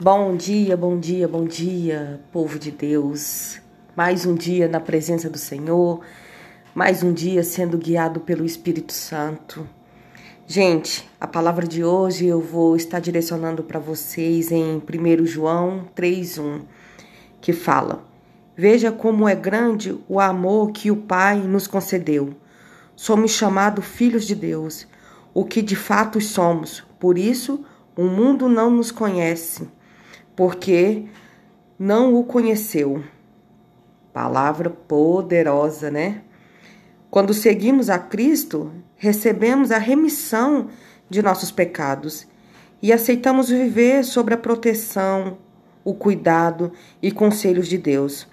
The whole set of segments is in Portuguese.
Bom dia, bom dia, bom dia, povo de Deus. Mais um dia na presença do Senhor, mais um dia sendo guiado pelo Espírito Santo. Gente, a palavra de hoje eu vou estar direcionando para vocês em 1 João 3:1, que fala: Veja como é grande o amor que o Pai nos concedeu. Somos chamados filhos de Deus, o que de fato somos. Por isso, o mundo não nos conhece porque não o conheceu. Palavra poderosa, né? Quando seguimos a Cristo, recebemos a remissão de nossos pecados e aceitamos viver sob a proteção, o cuidado e conselhos de Deus.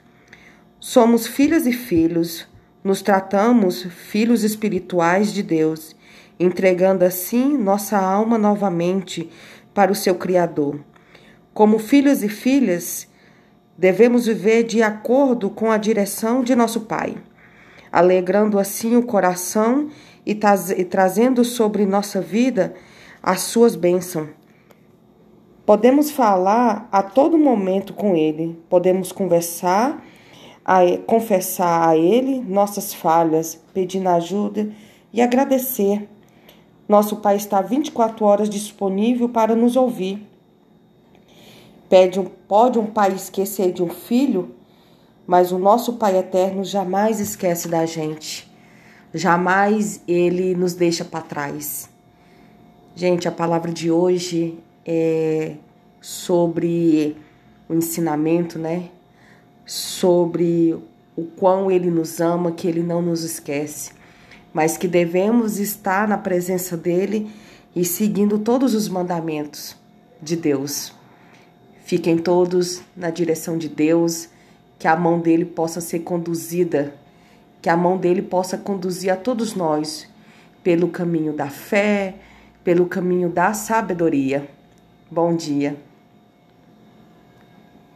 Somos filhas e filhos, nos tratamos filhos espirituais de Deus, entregando assim nossa alma novamente para o seu Criador. Como filhos e filhas, devemos viver de acordo com a direção de nosso Pai, alegrando assim o coração e, trazendo sobre nossa vida as suas bênçãos. Podemos falar a todo momento com Ele, podemos conversar, a, confessar a Ele nossas falhas, pedindo ajuda e agradecer. Nosso Pai está 24 horas disponível para nos ouvir. Pede um, pode um pai esquecer de um filho, mas o nosso Pai eterno jamais esquece da gente. Jamais ele nos deixa para trás. Gente, a palavra de hoje é sobre o ensinamento, né? Sobre o quão ele nos ama, que ele não nos esquece, mas que devemos estar na presença dele e seguindo todos os mandamentos de Deus. Fiquem todos na direção de Deus, que a mão dele possa ser conduzida, que a mão dele possa conduzir a todos nós pelo caminho da fé, pelo caminho da sabedoria. Bom dia.